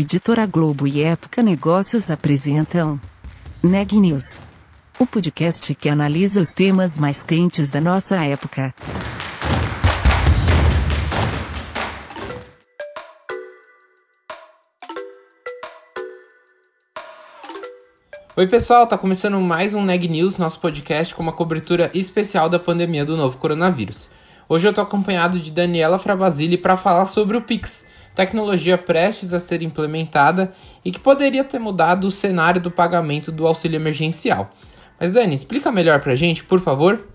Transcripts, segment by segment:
Editora Globo e Época Negócios apresentam Neg News, o podcast que analisa os temas mais quentes da nossa época. Oi pessoal, tá começando mais um Neg News, nosso podcast com uma cobertura especial da pandemia do novo coronavírus. Hoje eu tô acompanhado de Daniela Frabasile para falar sobre o Pix, tecnologia prestes a ser implementada e que poderia ter mudado o cenário do pagamento do auxílio emergencial. Mas Dani, explica melhor pra gente, por favor.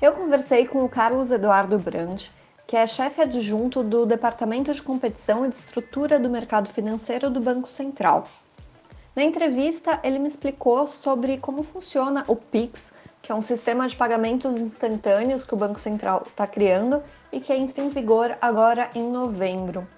Eu conversei com o Carlos Eduardo Brand, que é chefe adjunto do Departamento de Competição e de Estrutura do Mercado Financeiro do Banco Central. Na entrevista, ele me explicou sobre como funciona o Pix que é um sistema de pagamentos instantâneos que o Banco Central está criando e que entra em vigor agora em novembro.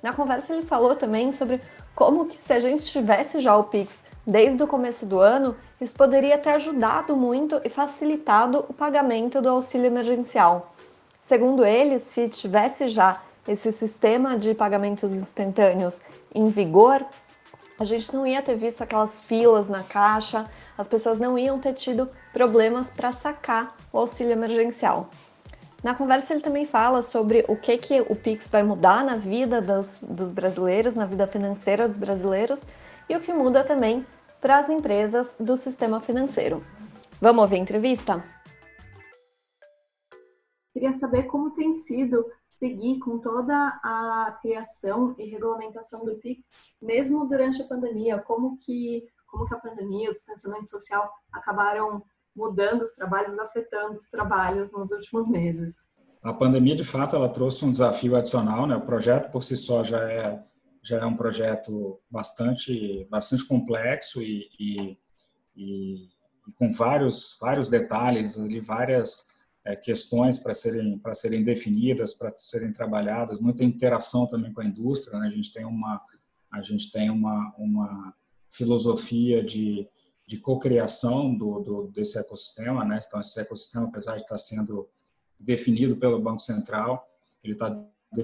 Na conversa ele falou também sobre como que se a gente tivesse já o Pix desde o começo do ano, isso poderia ter ajudado muito e facilitado o pagamento do auxílio emergencial. Segundo ele, se tivesse já esse sistema de pagamentos instantâneos em vigor, a gente não ia ter visto aquelas filas na caixa, as pessoas não iam ter tido problemas para sacar o auxílio emergencial. Na conversa ele também fala sobre o que, que o Pix vai mudar na vida dos, dos brasileiros, na vida financeira dos brasileiros e o que muda também para as empresas do sistema financeiro. Vamos ouvir a entrevista? Queria saber como tem sido seguir com toda a criação e regulamentação do Pix, mesmo durante a pandemia, como que como que a pandemia, o distanciamento social acabaram mudando os trabalhos, afetando os trabalhos nos últimos meses. A pandemia, de fato, ela trouxe um desafio adicional, né? O projeto por si só já é já é um projeto bastante bastante complexo e, e, e, e com vários vários detalhes ali, várias é, questões para serem para serem definidas, para serem trabalhadas, muita interação também com a indústria. Né? A gente tem uma a gente tem uma uma filosofia de, de cocriação do, do desse ecossistema, né? Então esse ecossistema, apesar de estar sendo definido pelo Banco Central, ele está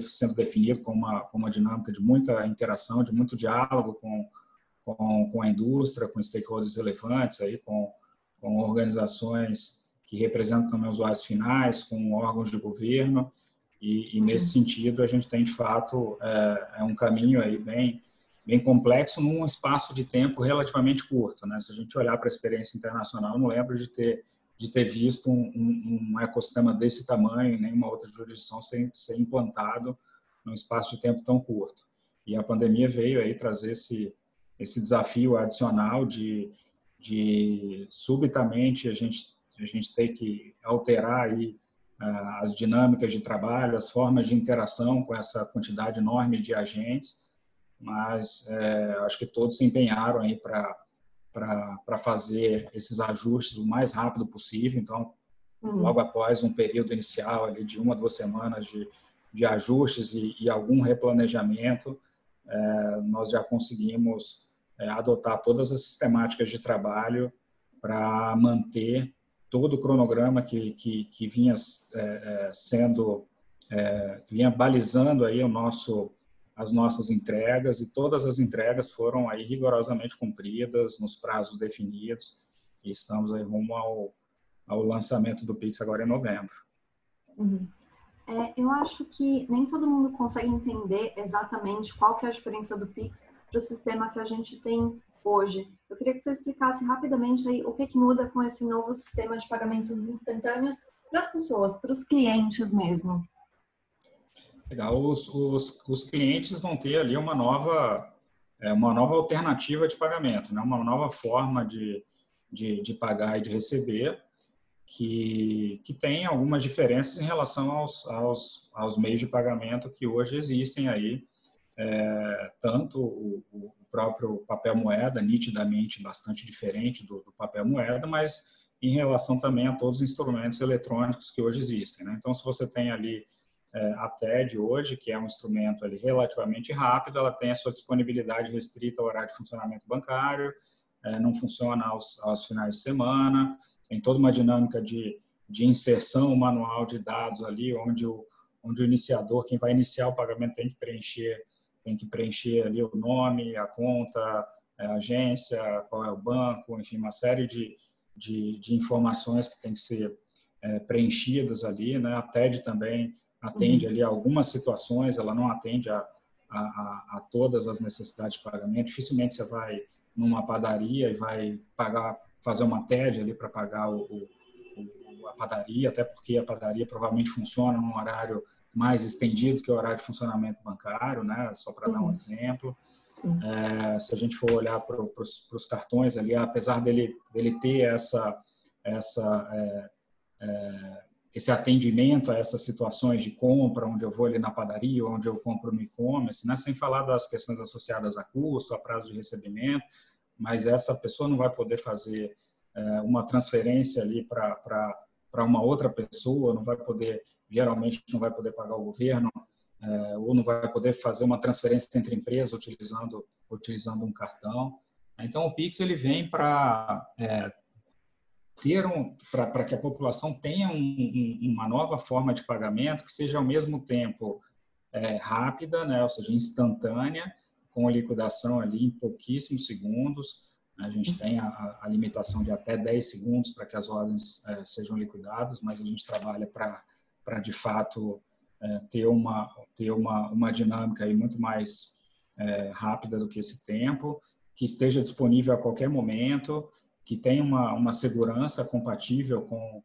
sendo definido com uma, com uma dinâmica de muita interação, de muito diálogo com, com, com a indústria, com stakeholders relevantes, aí, com, com organizações que representam também usuários finais, com órgãos de governo, e, e nesse sentido a gente tem de fato é, é, um caminho aí bem bem complexo num espaço de tempo relativamente curto, né? Se a gente olhar para a experiência internacional, não lembro de ter de ter visto um, um, ecossistema desse tamanho, nenhuma outra jurisdição ser, ser implantado num espaço de tempo tão curto. E a pandemia veio aí trazer esse esse desafio adicional de de subitamente a gente a gente tem que alterar aí uh, as dinâmicas de trabalho, as formas de interação com essa quantidade enorme de agentes, mas é, acho que todos se empenharam aí para fazer esses ajustes o mais rápido possível. Então, uhum. logo após um período inicial ali de uma duas semanas de, de ajustes e, e algum replanejamento, é, nós já conseguimos é, adotar todas as sistemáticas de trabalho para manter todo o cronograma que, que, que vinha é, é, sendo, é, vinha balizando aí o nosso, as nossas entregas e todas as entregas foram aí rigorosamente cumpridas nos prazos definidos e estamos aí rumo ao, ao lançamento do Pix agora em novembro. Uhum. É, eu acho que nem todo mundo consegue entender exatamente qual que é a diferença do Pix para o sistema que a gente tem hoje. Eu queria que você explicasse rapidamente aí o que, que muda com esse novo sistema de pagamentos instantâneos para as pessoas, para os clientes mesmo. Legal, os, os, os clientes vão ter ali uma nova, é, uma nova alternativa de pagamento, né? uma nova forma de, de, de pagar e de receber, que, que tem algumas diferenças em relação aos, aos, aos meios de pagamento que hoje existem aí, é, tanto o, o, próprio papel moeda, nitidamente bastante diferente do, do, papel moeda, mas em relação também a todos os instrumentos eletrônicos que hoje existem. Né? Então, se você tem ali a TED hoje, que é um instrumento ali relativamente rápido, ela tem a sua disponibilidade restrita ao horário de funcionamento bancário, é, não funciona aos, aos, finais de semana, tem toda uma dinâmica de, de inserção manual de dados ali, onde o, onde o iniciador, quem vai iniciar o pagamento, tem que preencher tem que preencher ali o nome, a conta, a agência, qual é o banco, enfim, uma série de, de, de informações que tem que ser é, preenchidas ali, né? A TED também atende uhum. ali a algumas situações, ela não atende a, a, a, todas as necessidades de pagamento. Dificilmente você vai numa padaria e vai pagar, fazer uma TED ali para pagar o, o, a padaria, até porque a padaria provavelmente funciona num horário mais estendido que o horário de funcionamento bancário, né? Só para uhum. dar um uhum. exemplo. É, se a gente for olhar para os cartões ali, apesar dele, dele ter essa, essa é, é, esse atendimento a essas situações de compra, onde eu vou ali na padaria, onde eu compro no e-commerce, né? sem falar das questões associadas a custo, a prazo de recebimento, mas essa pessoa não vai poder fazer é, uma transferência ali para uma outra pessoa, não vai poder, geralmente não vai poder pagar o governo, é, ou não vai poder fazer uma transferência entre empresas utilizando, utilizando um cartão. Então, o Pix ele vem para é, ter um, para que a população tenha um, um, uma nova forma de pagamento que seja ao mesmo tempo é, rápida, né, ou seja, instantânea, com liquidação ali em pouquíssimos segundos. A gente tem a, a limitação de até 10 segundos para que as ordens é, sejam liquidadas, mas a gente trabalha para, de fato, é, ter, uma, ter uma, uma dinâmica aí muito mais é, rápida do que esse tempo, que esteja disponível a qualquer momento que tem uma, uma segurança compatível com,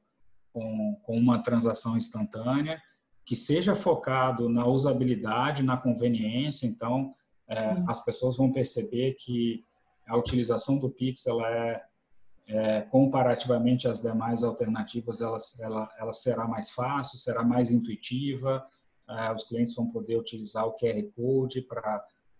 com, com uma transação instantânea, que seja focado na usabilidade, na conveniência. Então, é, uhum. as pessoas vão perceber que a utilização do Pix ela é, é, comparativamente às demais alternativas, ela, ela, ela será mais fácil, será mais intuitiva. É, os clientes vão poder utilizar o QR Code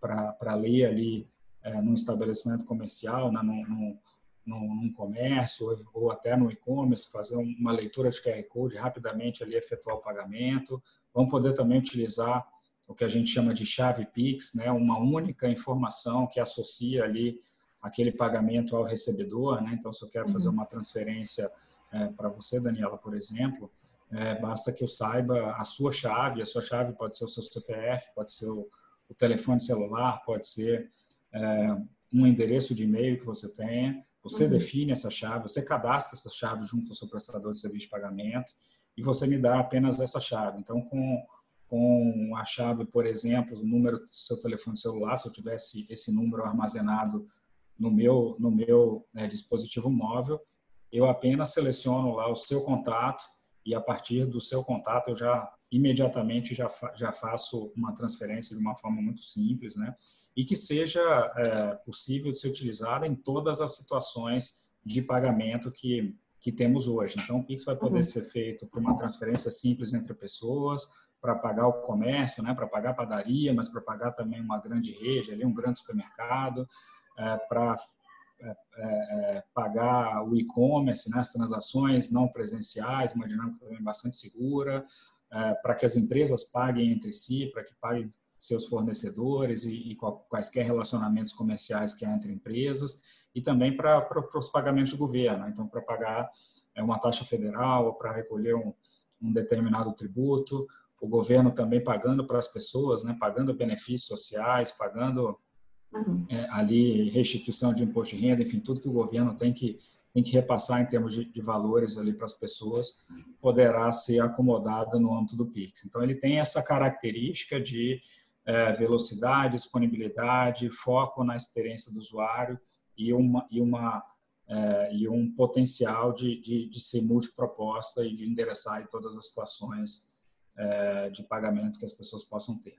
para ler ali é, num estabelecimento comercial, né, num, num, num, comércio ou, ou até no e-commerce, fazer uma leitura de QR Code rapidamente ali efetuar o pagamento. Vão poder também utilizar o que a gente chama de chave Pix, né, uma única informação que associa ali aquele pagamento ao recebedor, né? Então, se eu quero fazer uhum. uma transferência é, para você, Daniela, por exemplo, é, basta que eu saiba a sua chave. A sua chave pode ser o seu CPF, pode ser o, o telefone celular, pode ser é, um endereço de e-mail que você tenha. Você uhum. define essa chave, você cadastra essa chave junto ao seu prestador de serviço de pagamento e você me dá apenas essa chave. Então, com, com a chave, por exemplo, o número do seu telefone celular, se eu tivesse esse número armazenado no meu, no meu né, dispositivo móvel, eu apenas seleciono lá o seu contato e a partir do seu contato eu já imediatamente já, fa já faço uma transferência de uma forma muito simples, né? E que seja é, possível de ser utilizada em todas as situações de pagamento que, que temos hoje. Então, o Pix vai poder uhum. ser feito por uma transferência simples entre pessoas, para pagar o comércio, né? Para pagar a padaria, mas para pagar também uma grande rede, ali um grande supermercado, é, para é, é, pagar o e-commerce, né, as transações não presenciais, uma dinâmica também bastante segura, é, para que as empresas paguem entre si, para que paguem seus fornecedores e, e, quaisquer relacionamentos comerciais que há entre empresas, e também para, os pagamentos do governo, então para pagar é, uma taxa federal, para recolher um, um, determinado tributo, o governo também pagando para as pessoas, né, pagando benefícios sociais, pagando uhum. é, ali restituição de imposto de renda, enfim, tudo que o governo tem que tem que repassar em termos de, de valores ali para as pessoas, poderá ser acomodada no âmbito do Pix. Então, ele tem essa característica de é, velocidade, disponibilidade, foco na experiência do usuário e, uma, e, uma, é, e um potencial de, de, de ser multiproposta e de endereçar todas as situações é, de pagamento que as pessoas possam ter.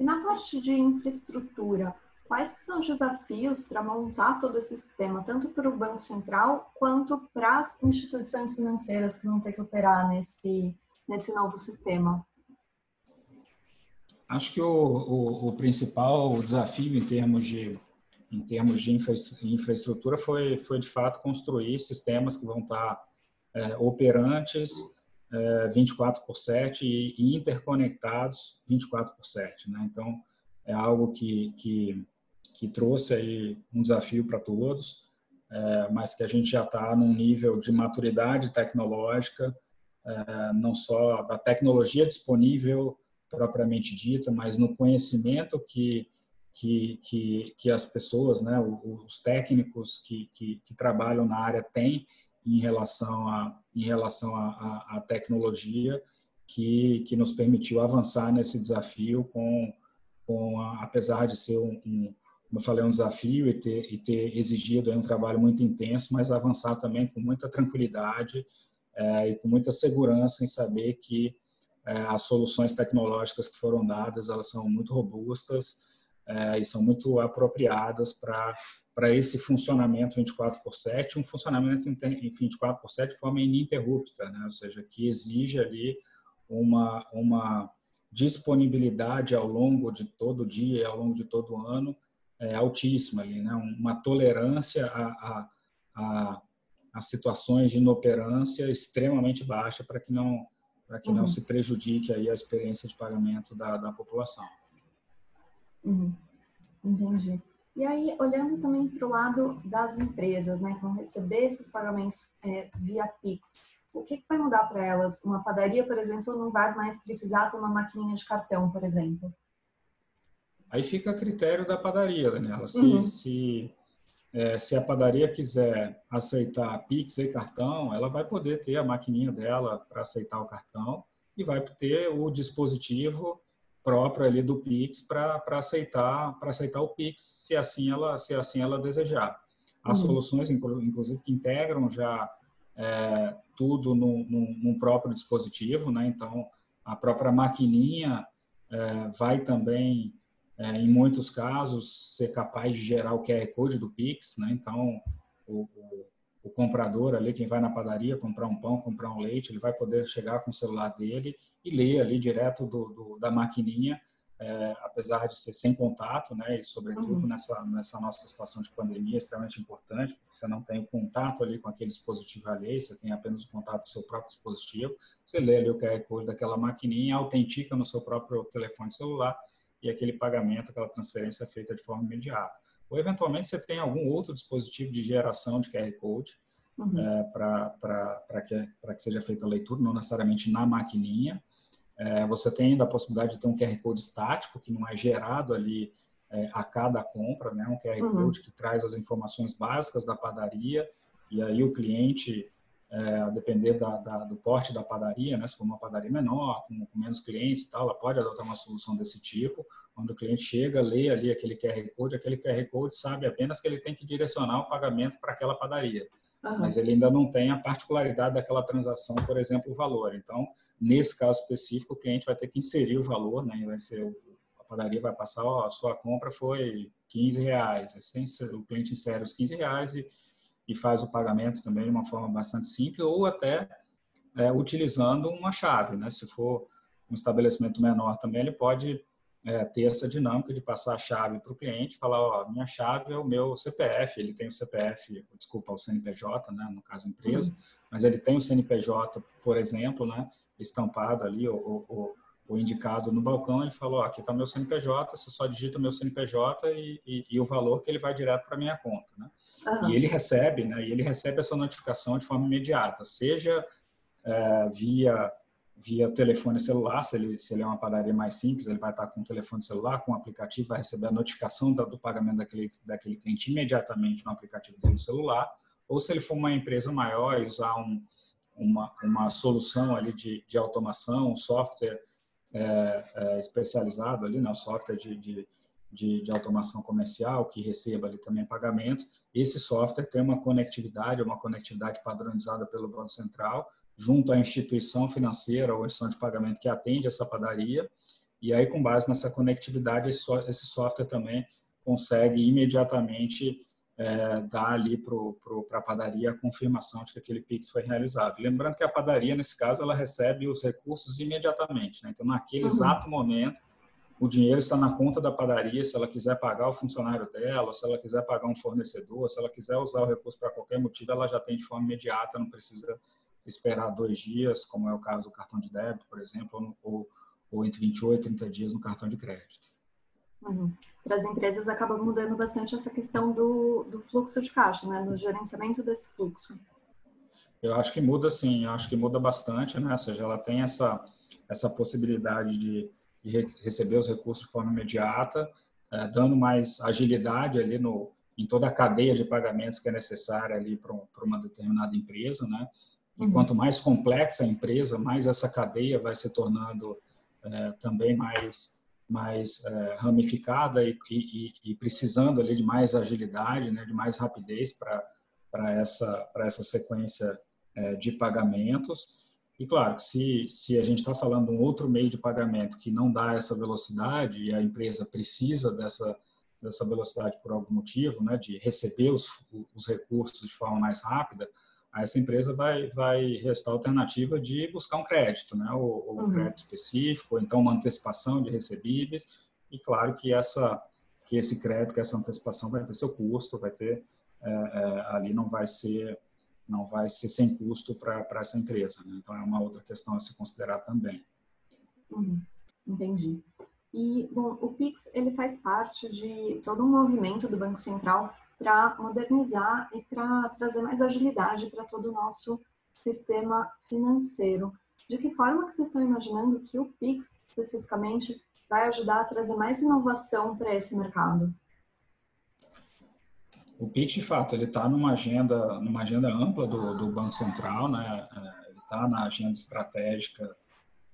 E na parte de infraestrutura, quais que são os desafios para montar todo esse sistema, tanto para o Banco Central quanto para as instituições financeiras que vão ter que operar nesse, nesse novo sistema? Acho que o, o, o principal desafio em termos de em termos de infraestrutura foi foi de fato construir sistemas que vão estar é, operantes é, 24 por 7 e, e interconectados 24 por 7, né? Então é algo que, que que trouxe aí um desafio para todos, é, mas que a gente já está num nível de maturidade tecnológica, é, não só da tecnologia disponível propriamente dita, mas no conhecimento que que, que, que as pessoas, né, os técnicos que, que, que trabalham na área têm em relação à em relação a, a, tecnologia que, que nos permitiu avançar nesse desafio com, com a, apesar de ser um, um, como eu falei, um desafio e ter, e ter exigido um trabalho muito intenso, mas avançar também com muita tranquilidade é, e com muita segurança em saber que é, as soluções tecnológicas que foram dadas elas são muito robustas é, e são muito apropriadas para esse funcionamento 24 por 7, um funcionamento em 24 por 7 de forma ininterrupta, né? ou seja, que exige ali uma, uma disponibilidade ao longo de todo o dia, ao longo de todo o ano, é, altíssima ali, né? uma tolerância a, a, a, a, situações de inoperância extremamente baixa para que não para que uhum. não se prejudique aí a experiência de pagamento da, da população. Uhum. Entendi. E aí, olhando também para o lado das empresas, né, que vão receber esses pagamentos é, via Pix, o que, que vai mudar para elas? Uma padaria, por exemplo, não vai mais precisar ter uma maquininha de cartão, por exemplo? Aí fica a critério da padaria, Daniela. Se, uhum. se, é, se a padaria quiser aceitar Pix e cartão, ela vai poder ter a maquininha dela para aceitar o cartão e vai ter o dispositivo próprio ali do Pix para aceitar para aceitar o Pix se assim ela se assim ela desejar. As uhum. soluções inclusive que integram já é, tudo num, num, num, próprio dispositivo né? Então a própria maquininha é, vai também é, em muitos casos ser capaz de gerar o QR code do Pix né? Então o, o o comprador ali, quem vai na padaria comprar um pão, comprar um leite, ele vai poder chegar com o celular dele e ler ali direto do, do da maquininha, é, apesar de ser sem contato, né? E sobretudo uhum. nessa nessa nossa situação de pandemia é extremamente importante, porque você não tem o contato ali com aquele dispositivo alheio, você tem apenas o contato com o seu próprio dispositivo. Você lê ali o QR code daquela maquininha, autentica no seu próprio telefone celular e aquele pagamento, aquela transferência é feita de forma imediata ou eventualmente você tem algum outro dispositivo de geração de QR Code uhum. é, para que, que seja feita a leitura, não necessariamente na maquininha. É, você tem ainda a possibilidade de ter um QR Code estático, que não é gerado ali é, a cada compra, né? um QR uhum. Code que traz as informações básicas da padaria, e aí o cliente é, a depender da, da, do porte da padaria, né? se for uma padaria menor, com, com, menos clientes e tal, ela pode adotar uma solução desse tipo, onde o cliente chega, lê ali aquele QR Code, aquele QR Code sabe apenas que ele tem que direcionar o pagamento para aquela padaria. Uhum. Mas ele ainda não tem a particularidade daquela transação, por exemplo, o valor. Então, nesse caso específico, o cliente vai ter que inserir o valor, né? vai ser, a padaria vai passar, ó, a sua compra foi 15 reais. Assim, o cliente insere os 15 reais e e faz o pagamento também de uma forma bastante simples, ou até é, utilizando uma chave. Né? Se for um estabelecimento menor também, ele pode é, ter essa dinâmica de passar a chave para o cliente, falar, ó, minha chave é o meu CPF, ele tem o CPF, desculpa, o CNPJ, né, no caso empresa, uhum. mas ele tem o CNPJ, por exemplo, né, estampado ali, ou, ou, ou indicado no balcão, ele falou, ó, aqui está meu CNPJ, você só digita o meu CNPJ e, e, e o valor que ele vai direto para minha conta, né? Uhum. E ele recebe, né? E ele recebe essa notificação de forma imediata, seja é, via via telefone celular, se ele, se ele é uma padaria mais simples, ele vai estar com o telefone celular, com o aplicativo, vai receber a notificação do, do pagamento daquele, daquele cliente imediatamente no aplicativo dele no celular, ou se ele for uma empresa maior e usar um, uma, uma solução ali de, de automação, um software é, é, especializado ali, né, software de, de, de, de, automação comercial que receba ali também pagamentos. Esse software tem uma conectividade, uma conectividade padronizada pelo Banco Central, junto à instituição financeira ou instituição de pagamento que atende essa padaria. E aí, com base nessa conectividade, esse software também consegue imediatamente é, dar ali para a padaria a confirmação de que aquele Pix foi realizado. Lembrando que a padaria, nesse caso, ela recebe os recursos imediatamente. Né? Então, naquele uhum. exato momento, o dinheiro está na conta da padaria, se ela quiser pagar o funcionário dela, se ela quiser pagar um fornecedor, se ela quiser usar o recurso para qualquer motivo, ela já tem de forma imediata, não precisa esperar dois dias, como é o caso do cartão de débito, por exemplo, ou, ou entre 28 e 30 dias no cartão de crédito. Uhum. Para as empresas acaba mudando bastante essa questão do, do fluxo de caixa, né? do gerenciamento desse fluxo. Eu acho que muda sim, eu acho que muda bastante, né? Ou seja, ela tem essa, essa possibilidade de, e re, receber os recursos de forma imediata, é, dando mais agilidade ali no, em toda a cadeia de pagamentos que é necessária ali para uma determinada empresa, né? E uhum. quanto mais complexa a empresa, mais essa cadeia vai se tornando é, também mais mais é, ramificada e, e, e, precisando ali de mais agilidade, né, de mais rapidez para essa essa sequência é, de pagamentos. E claro que se, se a gente está falando de um outro meio de pagamento que não dá essa velocidade e a empresa precisa dessa, dessa velocidade por algum motivo, né, de receber os, os recursos de forma mais rápida, aí essa empresa vai, vai restar a alternativa de buscar um crédito, né, ou, ou um uhum. crédito específico, ou então uma antecipação de recebíveis. E claro que essa que esse crédito, que essa antecipação vai ter seu custo, vai ter é, é, ali não vai ser não vai ser sem custo para essa empresa. Né? Então, é uma outra questão a se considerar também. Uhum, entendi. E, bom, o PIX, ele faz parte de todo um movimento do Banco Central para modernizar e para trazer mais agilidade para todo o nosso sistema financeiro. De que forma que vocês estão imaginando que o PIX, especificamente, vai ajudar a trazer mais inovação para esse mercado? O PIX, de fato, ele está numa agenda, numa agenda ampla do, do Banco Central, né? É, ele está na agenda estratégica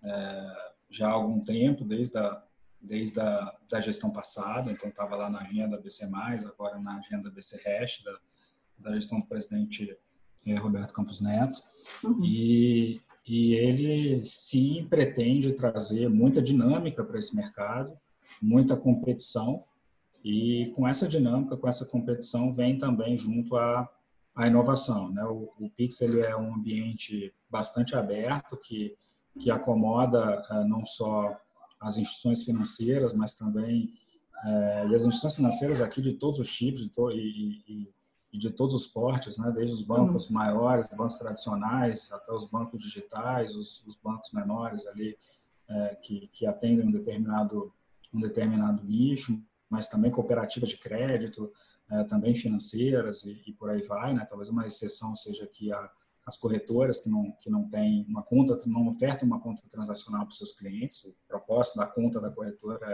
é, já há algum tempo, desde a, desde a da gestão passada, então estava lá na agenda BC+, agora na agenda BC Hash, da, da gestão do presidente é, Roberto Campos Neto, uhum. e, e ele sim pretende trazer muita dinâmica para esse mercado, muita competição, e com essa dinâmica, com essa competição, vem também junto a, a inovação. Né? O, o Pix ele é um ambiente bastante aberto que, que acomoda é, não só as instituições financeiras, mas também é, e as instituições financeiras aqui de todos os tipos de to, e, e, e, de todos os portes, né? desde os bancos uhum. maiores, bancos tradicionais, até os bancos digitais, os, os bancos menores ali é, que, que atendem um determinado um determinado nicho, mas também cooperativas de crédito, é, também financeiras e, e, por aí vai, né? Talvez uma exceção seja que a, as corretoras que não que não têm uma conta, não ofertam uma conta transacional para os seus clientes. O propósito da conta da corretora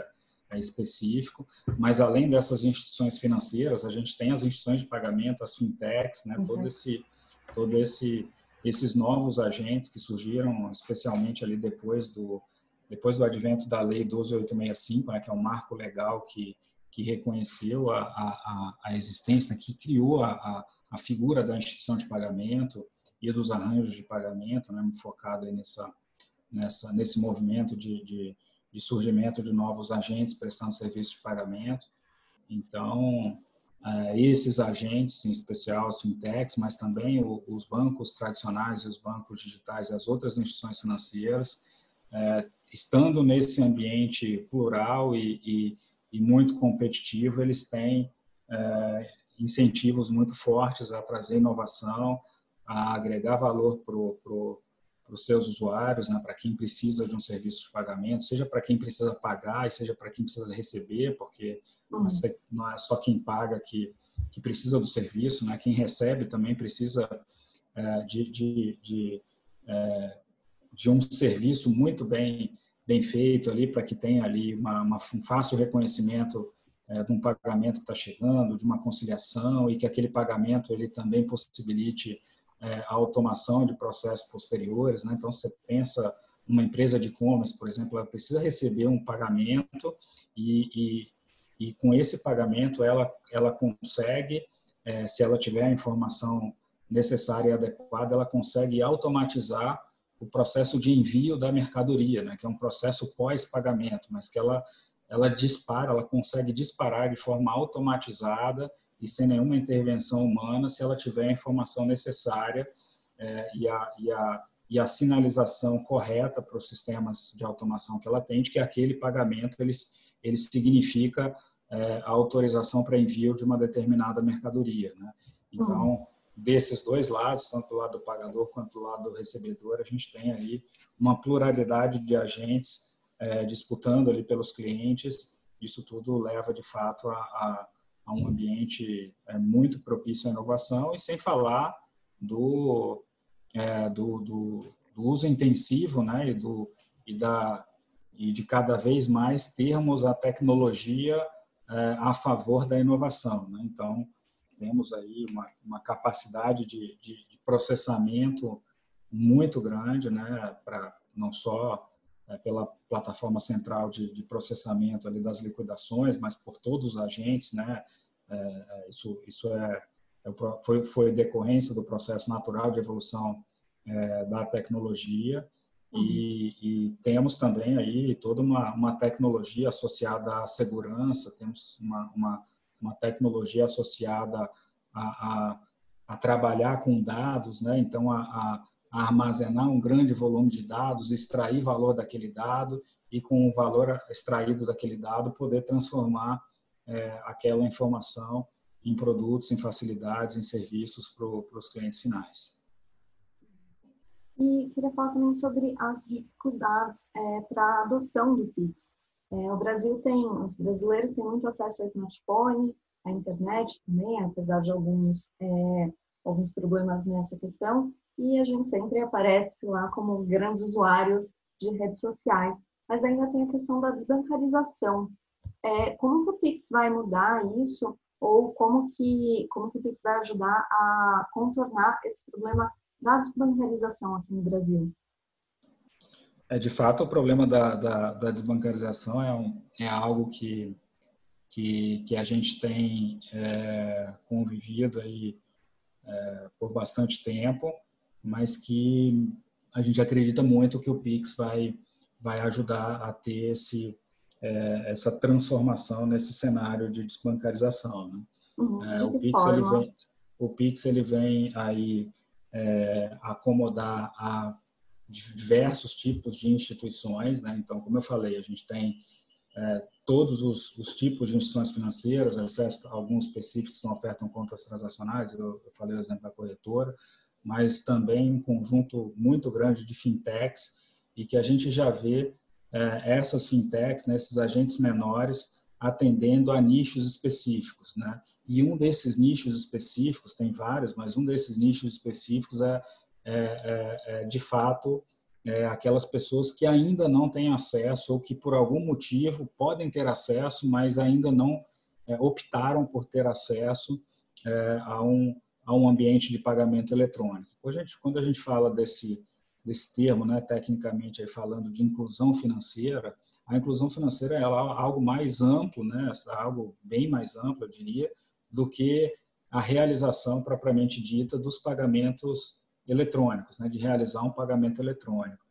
é, é específico, mas além dessas instituições financeiras, a gente tem as instituições de pagamento, as fintechs, né? Uhum. Todo esse todo esse esses novos agentes que surgiram, especialmente ali depois do depois do advento da Lei 12865, né, que é um marco legal que, que reconheceu a, a, a existência, que criou a, a, figura da instituição de pagamento e dos arranjos de pagamento, né, focado nessa, nessa, nesse movimento de, de, de surgimento de novos agentes prestando serviços de pagamento. Então, Uh, esses agentes, em especial as fintechs, mas também os bancos tradicionais e os bancos digitais e as outras instituições financeiras, uh, estando nesse ambiente plural e, e, e muito competitivo, eles têm é, incentivos muito fortes a trazer inovação, a agregar valor para pro, os seus usuários, né, para quem precisa de um serviço de pagamento, seja para quem precisa pagar e seja para quem precisa receber, porque uhum. não é só quem paga que, que precisa do serviço, né, quem recebe também precisa é, de, de, de, é, de um serviço muito bem bem feito ali para que tenha ali uma, uma, um fácil reconhecimento é, de um pagamento que está chegando, de uma conciliação e que aquele pagamento ele também possibilite é, a automação de processos posteriores. Né? Então, você pensa uma empresa de e-commerce, por exemplo, ela precisa receber um pagamento e, e, e com esse pagamento ela, ela consegue, é, se ela tiver a informação necessária e adequada, ela consegue automatizar o processo de envio da mercadoria, né, que é um processo pós-pagamento, mas que ela, ela dispara, ela consegue disparar de forma automatizada e sem nenhuma intervenção humana se ela tiver a informação necessária é, e, a, e, a, e a sinalização correta para os sistemas de automação que ela tem, de que aquele pagamento ele, ele significa é, a autorização para envio de uma determinada mercadoria. Né? Então, desses dois lados, tanto do lado do pagador quanto do lado do recebedor, a gente tem aí uma pluralidade de agentes é, disputando ali pelos clientes. Isso tudo leva, de fato, a, a, a um ambiente é, muito propício à inovação e sem falar do, é, do, do, do, uso intensivo né, e, do, e, da, e de cada vez mais termos a tecnologia é, a favor da inovação. Né? Então, temos aí uma, uma capacidade de, de, de, processamento muito grande, né, para não só pela plataforma central de, de, processamento das liquidações, mas por todos os agentes, né, é, é isso, isso é, é foi, foi decorrência do processo natural de evolução é, da tecnologia e, uhum. e, temos também aí toda uma, uma tecnologia associada à segurança, temos uma, uma, uma tecnologia associada a, a, a, trabalhar com dados, né? então a, a, armazenar um grande volume de dados, extrair valor daquele dado e com o valor extraído daquele dado poder transformar é, aquela informação em produtos, em facilidades, em serviços para os clientes finais. E queria falar também sobre as dificuldades é, para a adoção do Pix. É, o Brasil tem, os brasileiros têm muito acesso ao smartphone, à internet também, apesar de alguns, é, alguns problemas nessa questão, e a gente sempre aparece lá como grandes usuários de redes sociais. Mas ainda tem a questão da desbancarização. É, como que o Pix vai mudar isso? Ou como que, como que o Pix vai ajudar a contornar esse problema da desbancarização aqui no Brasil? É, de fato, o problema da, da, da desbancarização é, um, é algo que, que, que, a gente tem é, convivido aí é, por bastante tempo, mas que a gente acredita muito que o Pix vai, vai ajudar a ter esse, é, essa transformação nesse cenário de desbancarização. Né? Uhum, é, o, Pix, ele vem, o Pix ele vem aí é, acomodar a diversos tipos de instituições, né? Então, como eu falei, a gente tem é, todos os, os, tipos de instituições financeiras, exceto alguns específicos que não ofertam contas transacionais, eu, eu, falei o exemplo da corretora, mas também um conjunto muito grande de fintechs e que a gente já vê é, essas fintechs, né, esses agentes menores, atendendo a nichos específicos, né? E um desses nichos específicos, tem vários, mas um desses nichos específicos é, é, é, é de fato, é, aquelas pessoas que ainda não têm acesso ou que por algum motivo podem ter acesso, mas ainda não optaram por ter acesso a, um, a um ambiente de pagamento eletrônico. A gente, quando a gente fala desse, desse termo, né, tecnicamente aí falando de inclusão financeira, a inclusão financeira é algo mais amplo, né? algo bem mais amplo, eu diria, do que a realização propriamente dita dos pagamentos eletrônicos, né? de realizar um pagamento eletrônico.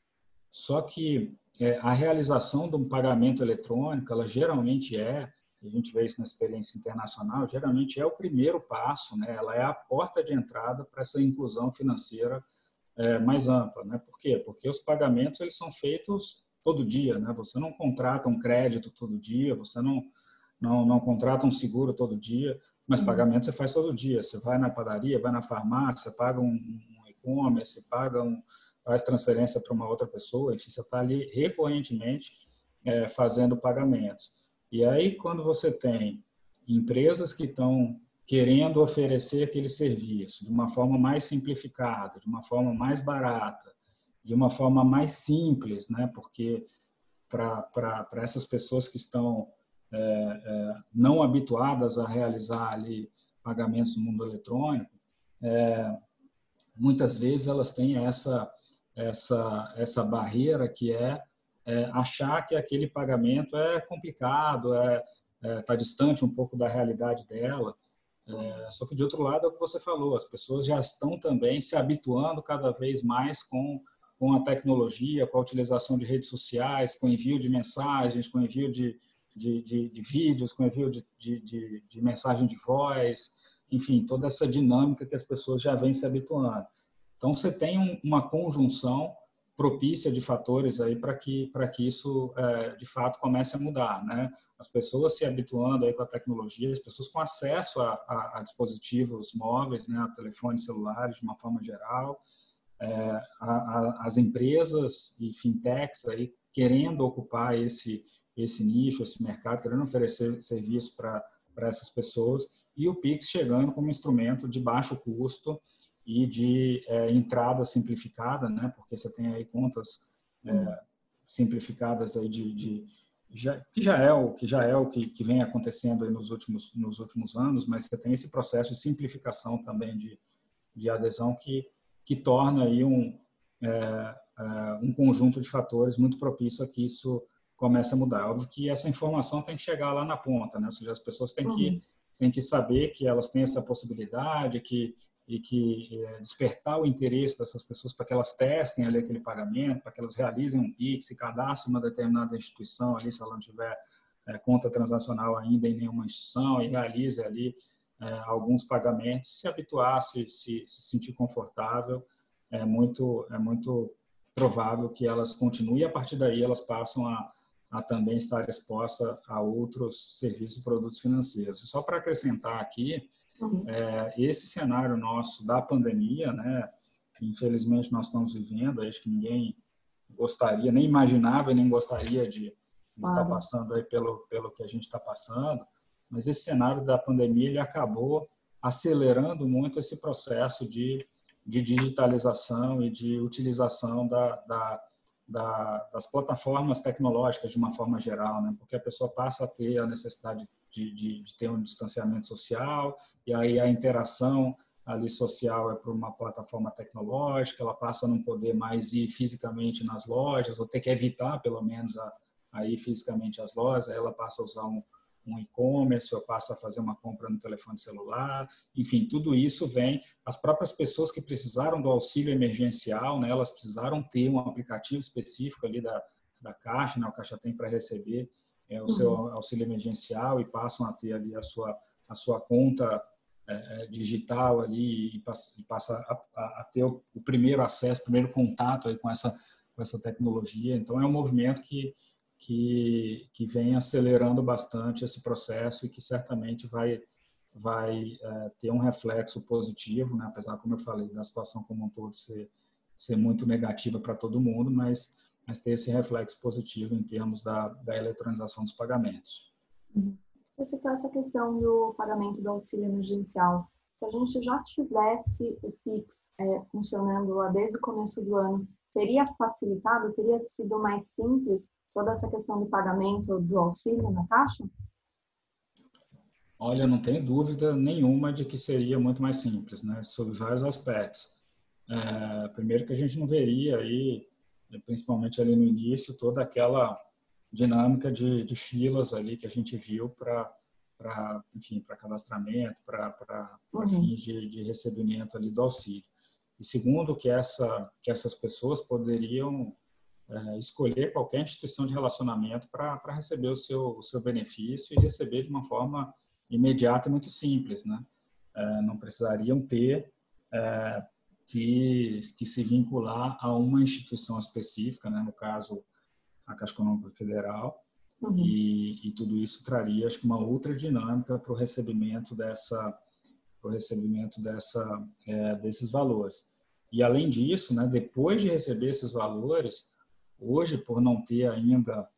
Só que é, a realização de um pagamento eletrônico, ela geralmente é, a gente vê isso na experiência internacional, geralmente é o primeiro passo, né? ela é a porta de entrada para essa inclusão financeira é, mais ampla. Né? Por quê? Porque os pagamentos eles são feitos todo dia, né? Você não contrata um crédito todo dia, você não não, não contrata um seguro todo dia, mas uhum. pagamento você faz todo dia. Você vai na padaria, vai na farmácia, paga um, um e-commerce, paga um, faz transferência para uma outra pessoa, enfim, você está ali recorrentemente é, fazendo pagamentos. E aí, quando você tem empresas que estão querendo oferecer aquele serviço de uma forma mais simplificada, de uma forma mais barata, de uma forma mais simples, né? Porque para essas pessoas que estão é, é, não habituadas a realizar ali pagamentos no mundo eletrônico, é, muitas vezes elas têm essa essa essa barreira que é, é achar que aquele pagamento é complicado, é está é, distante um pouco da realidade dela. É, só que de outro lado é o que você falou, as pessoas já estão também se habituando cada vez mais com com a tecnologia, com a utilização de redes sociais, com envio de mensagens, com envio de, de, de, de vídeos, com envio de, de, de, mensagem de voz, enfim, toda essa dinâmica que as pessoas já vêm se habituando. Então, você tem um, uma conjunção propícia de fatores aí para que para que isso é, de fato comece a mudar, né? As pessoas se habituando aí com a tecnologia, as pessoas com acesso a, a, a dispositivos móveis, né, a telefones celulares de uma forma geral, é, a, as empresas e fintechs aí querendo ocupar esse esse nicho, esse mercado, querendo oferecer serviço para essas pessoas e o Pix chegando como instrumento de baixo custo e de é, entrada simplificada, né? Porque você tem aí contas é, simplificadas aí de, de já, que já é o que já é o que, que vem acontecendo nos últimos nos últimos anos, mas você tem esse processo de simplificação também de, de adesão que que torna aí um é, é, um conjunto de fatores muito propício a que isso comece a mudar. Óbvio que essa informação tem que chegar lá na ponta, né? Ou seja, as pessoas têm que uhum. têm que saber que elas têm essa possibilidade, que e que é, despertar o interesse dessas pessoas para que elas testem ali aquele pagamento, para que elas realizem um PIX, se cadastrem uma determinada instituição ali, se ela não tiver é, conta transacional ainda em nenhuma instituição, e realize ali é, alguns pagamentos, se habituar, se, se, se, sentir confortável, é muito, é muito provável que elas continuem e a partir daí elas passam a, a também estar exposta a outros serviços e produtos financeiros. E só para acrescentar aqui. É, esse cenário nosso da pandemia, né, que infelizmente nós estamos vivendo, acho que ninguém gostaria, nem imaginava, nem gostaria de, de claro. estar passando aí pelo, pelo que a gente está passando, mas esse cenário da pandemia ele acabou acelerando muito esse processo de, de digitalização e de utilização da, da da, das plataformas tecnológicas de uma forma geral, né? porque a pessoa passa a ter a necessidade de, de, de ter um distanciamento social e aí a interação ali social é por uma plataforma tecnológica, ela passa a não poder mais ir fisicamente nas lojas ou ter que evitar pelo menos a, a ir fisicamente às lojas, aí ela passa a usar um, um e-commerce, ou passa a fazer uma compra no telefone celular, enfim, tudo isso vem. As próprias pessoas que precisaram do auxílio emergencial, né, elas precisaram ter um aplicativo específico ali da, da Caixa, né, o Caixa tem para receber é, o seu uhum. auxílio emergencial e passam a ter ali a sua, a sua conta é, é digital ali e passa, e passa a, a, ter o, o, primeiro acesso, o primeiro contato aí com essa, com essa tecnologia. Então, é um movimento que que, que vem acelerando bastante esse processo e que certamente vai, vai é, ter um reflexo positivo, né? apesar, como eu falei, da situação como um todo ser, ser muito negativa para todo mundo, mas, mas ter esse reflexo positivo em termos da, da eletronização dos pagamentos. Você citou essa questão do pagamento do auxílio emergencial. Se a gente já tivesse o PIX é, funcionando lá desde o começo do ano, teria facilitado, teria sido mais simples toda essa questão do pagamento do auxílio na Caixa? Olha, não tenho dúvida nenhuma de que seria muito mais simples, né? Sobre vários aspectos. É, primeiro que a gente não veria aí, principalmente ali no início, toda aquela dinâmica de, de filas ali que a gente viu para para enfim para cadastramento para uhum. fins de, de, recebimento ali do auxílio e segundo que essa que essas pessoas poderiam é, escolher qualquer instituição de relacionamento para receber o seu, o seu benefício e receber de uma forma imediata e muito simples, né? É, não precisariam ter é, que, que se vincular a uma instituição específica, né? no caso, a Caixa Econômica Federal, uhum. e, e, tudo isso traria, acho que, uma outra dinâmica para o recebimento dessa o recebimento dessa, é, desses valores. E, além disso, né, depois de receber esses valores, Hoje, por não ter ainda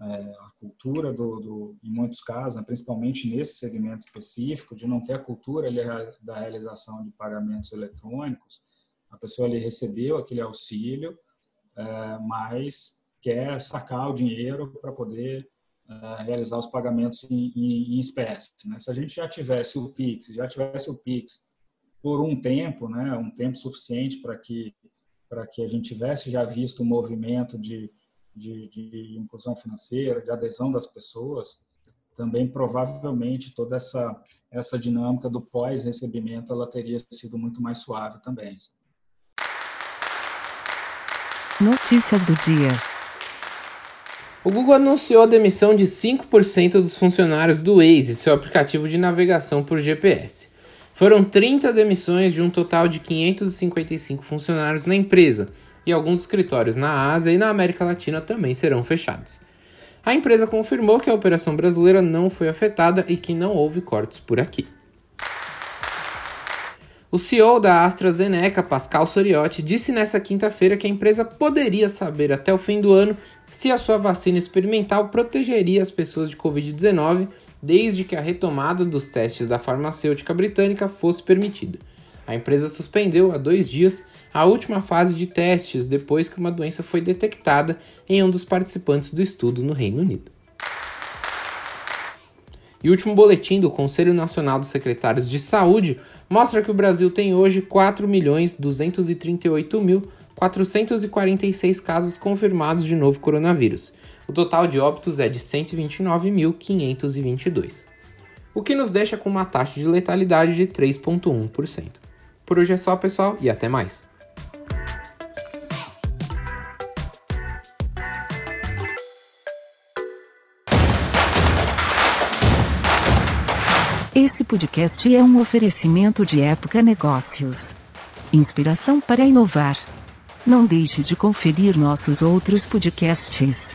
é, a cultura do, do, em muitos casos, né, principalmente nesse segmento específico, de não ter a cultura ali, da realização de pagamentos eletrônicos, a pessoa ali recebeu aquele auxílio, é, mas quer sacar o dinheiro para poder é, realizar os pagamentos em, em, em espécie. Né? Se a gente já tivesse o Pix, já tivesse o Pix por um tempo, né, um tempo suficiente para que para que a gente tivesse já visto um movimento de, de, de, inclusão financeira, de adesão das pessoas, também provavelmente toda essa, essa dinâmica do pós-recebimento ela teria sido muito mais suave também. Notícias do dia. O Google anunciou a demissão de 5% dos funcionários do Waze, seu aplicativo de navegação por GPS. Foram 30 demissões de um total de 555 funcionários na empresa, e alguns escritórios na Ásia e na América Latina também serão fechados. A empresa confirmou que a operação brasileira não foi afetada e que não houve cortes por aqui. O CEO da AstraZeneca, Pascal Soriotti, disse nesta quinta-feira que a empresa poderia saber até o fim do ano se a sua vacina experimental protegeria as pessoas de Covid-19 desde que a retomada dos testes da farmacêutica britânica fosse permitida. A empresa suspendeu há dois dias a última fase de testes depois que uma doença foi detectada em um dos participantes do estudo no Reino Unido. E o último boletim do Conselho Nacional dos Secretários de Saúde mostra que o Brasil tem hoje 4.238.446 casos confirmados de novo coronavírus. O total de óbitos é de 129.522, o que nos deixa com uma taxa de letalidade de 3,1%. Por hoje é só, pessoal, e até mais. Esse podcast é um oferecimento de Época Negócios. Inspiração para inovar. Não deixe de conferir nossos outros podcasts.